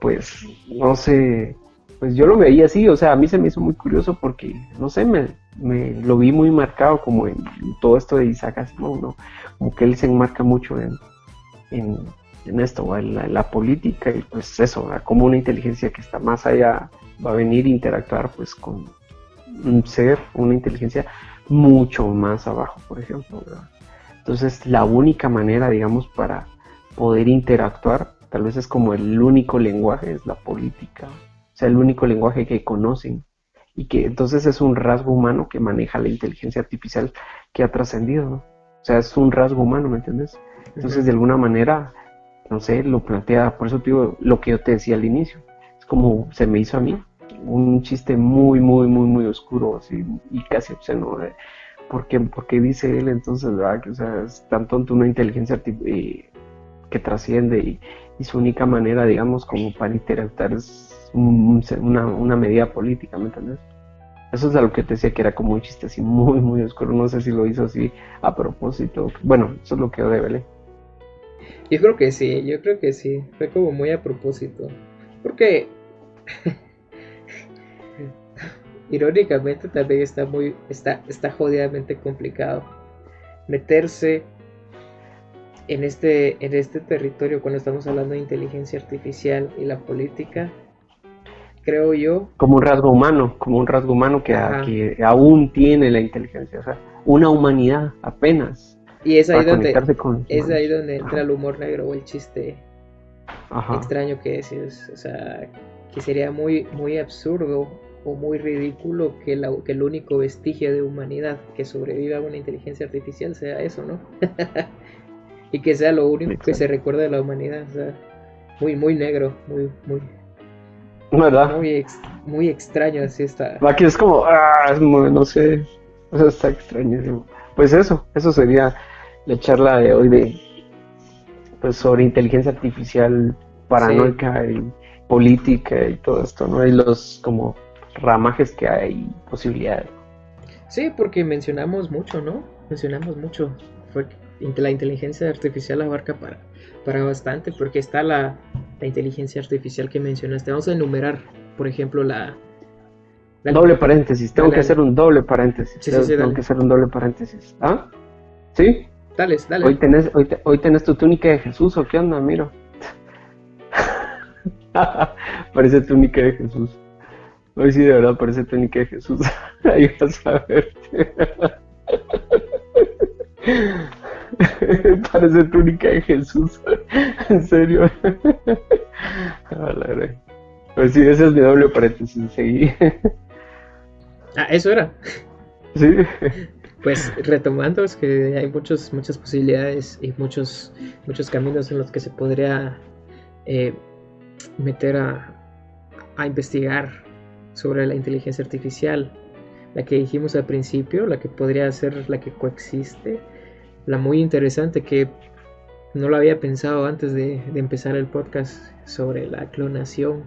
pues, no sé, pues yo lo veía así, o sea, a mí se me hizo muy curioso porque, no sé, me, me lo vi muy marcado como en, todo esto de Isaac Asimov, ¿no? Como que él se enmarca mucho en, en en esto, en la, política y pues eso, como una inteligencia que está más allá va a venir a interactuar pues con un ser, una inteligencia mucho más abajo, por ejemplo. Entonces la única manera, digamos, para poder interactuar, tal vez es como el único lenguaje, es la política, sea, el único lenguaje que conocen y que entonces es un rasgo humano que maneja la inteligencia artificial que ha trascendido, O sea, es un rasgo humano, ¿me entiendes? Entonces, de alguna manera, no sé, lo plantea, por eso digo lo que yo te decía al inicio, es como se me hizo a mí, un chiste muy, muy, muy, muy oscuro, así, y casi obsceno, ¿eh? porque, porque dice él entonces, ¿verdad? Que, o sea, es tan tonto una inteligencia eh, que trasciende y, su única manera, digamos, como para interactuar es una, medida política, ¿me entiendes? Eso es a lo que te decía que era como un chiste así muy, muy oscuro. No sé si lo hizo así a propósito. Bueno, eso es lo que yo de yo creo que sí, yo creo que sí. Fue como muy a propósito. Porque irónicamente también está muy está está jodidamente complicado meterse en este en este territorio cuando estamos hablando de inteligencia artificial y la política creo yo. Como un rasgo humano como un rasgo humano que, que aún tiene la inteligencia o sea una humanidad apenas y es ahí donde es ahí donde entra el humor negro o el chiste extraño que es, o sea, que sería muy muy absurdo o muy ridículo que, la, que el único vestigio de humanidad que sobreviva a una inteligencia artificial sea eso, ¿no? y que sea lo único que se recuerda de la humanidad, o sea, muy muy negro, muy muy ¿verdad? Muy, muy extraño así está. Aquí es como, ah, no sé, está extrañísimo. Pues eso, eso sería la charla de hoy de pues sobre inteligencia artificial paranoica y política y todo esto, ¿no? Y los como ramajes que hay, posibilidades. Sí, porque mencionamos mucho, ¿no? Mencionamos mucho. la inteligencia artificial abarca para, para bastante, porque está la, la inteligencia artificial que mencionaste. Vamos a enumerar, por ejemplo, la... doble paréntesis, tengo que hacer un doble paréntesis. Sí, sí, tengo que hacer un doble paréntesis. ¿Ah? ¿Sí? Dale, dale. Hoy tenés, hoy, hoy tenés tu túnica de Jesús, ¿o qué onda? Miro. parece túnica de Jesús. Hoy sí, de verdad, parece túnica de Jesús. Ahí vas a ver. parece túnica de Jesús. en serio. pues sí, ese es mi doble paréntesis. Seguí. ah, eso era. Sí. Pues retomando, es que hay muchos, muchas posibilidades y muchos, muchos caminos en los que se podría eh, meter a, a investigar sobre la inteligencia artificial, la que dijimos al principio, la que podría ser la que coexiste, la muy interesante que no lo había pensado antes de, empezar el podcast sobre la clonación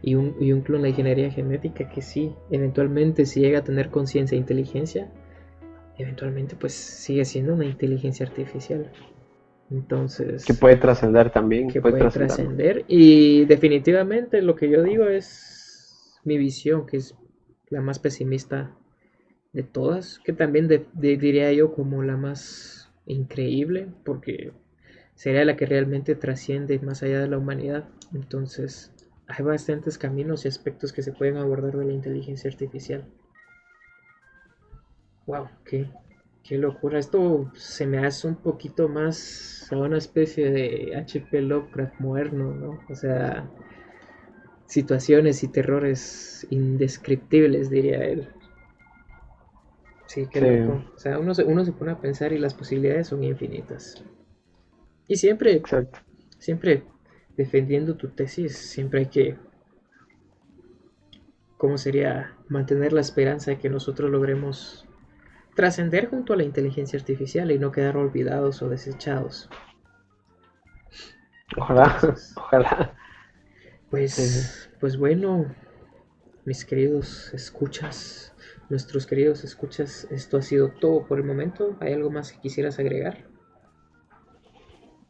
y un, y un clon, la ingeniería genética, que sí, eventualmente si llega a tener conciencia e inteligencia, eventualmente pues sigue siendo una inteligencia artificial. Entonces... Que puede trascender también. Que puede, trascender. Y definitivamente lo que yo digo es mi visión, que es la más pesimista de todas, que también diría yo como la más increíble, porque sería la que realmente trasciende más allá de la humanidad. Entonces, hay bastantes caminos y aspectos que se pueden abordar de la inteligencia artificial. Wow, qué, qué locura. Esto se me hace un poquito más a una especie de HP Lovecraft moderno, ¿no? O sea, situaciones y terrores indescriptibles, diría él. Sí, qué loco. O sea, uno se, uno se pone a pensar y las posibilidades son infinitas. Y siempre, Exacto. siempre defendiendo tu tesis, siempre hay que, ¿cómo sería? Mantener la esperanza de que nosotros logremos trascender junto a la inteligencia artificial y no quedar olvidados o desechados. Ojalá, ojalá. Pues, pues bueno, mis queridos escuchas, nuestros queridos escuchas, esto ha sido todo por el momento. ¿Hay algo más que quisieras agregar?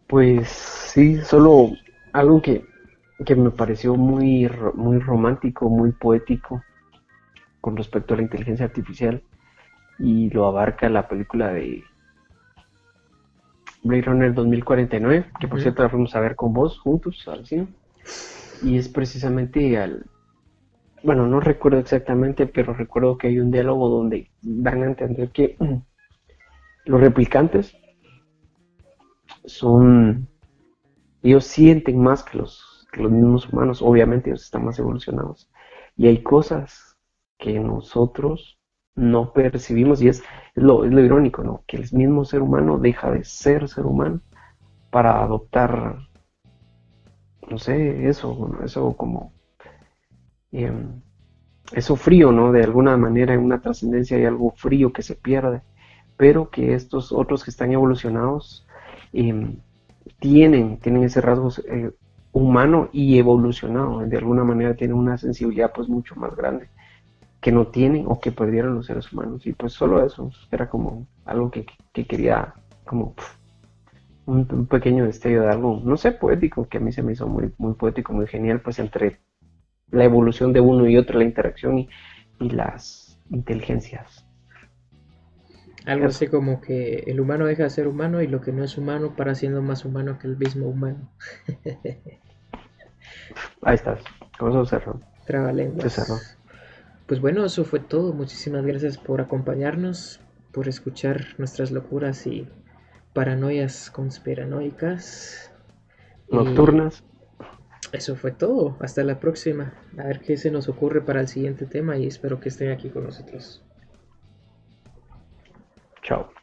Pues sí, solo algo que, que me pareció muy, muy romántico, muy poético con respecto a la inteligencia artificial y lo abarca la película de Blade Runner 2049, que por cierto la fuimos a ver con vos juntos al cine. Y es precisamente al... Bueno, no recuerdo exactamente, pero recuerdo que hay un diálogo donde dan a entender que los replicantes son... Ellos sienten más que los, los mismos humanos, obviamente ellos están más evolucionados. Y hay cosas que nosotros no percibimos, y es, lo, es lo irónico, ¿no? Que el mismo ser humano deja de ser ser humano para adoptar, no sé, eso, eso como, em, eso frío, ¿no? De alguna manera en una trascendencia hay algo frío que se pierde, pero que estos otros que están evolucionados em, tienen, tienen ese rasgo eh, humano y evolucionado, de alguna manera tienen una sensibilidad pues mucho más grande que no tienen o que perdieron los seres humanos. Y pues solo eso, era como algo que, quería, como un, pequeño destello de algo, no sé, poético, que a mí se me hizo muy poético, muy genial, pues entre la evolución de uno y otro, la interacción y, las inteligencias. Algo así como que el humano deja de ser humano y lo que no es humano para siendo más humano que el mismo humano. Ahí estás, con eso cerró. Trabalenguas. Se cerró. Pues bueno, eso fue todo. Muchísimas gracias por acompañarnos, por escuchar nuestras locuras y paranoias conspiranoicas. Nocturnas. Eso fue todo. Hasta la próxima. A ver qué se nos ocurre para el siguiente tema y espero que estén aquí con nosotros. Chao.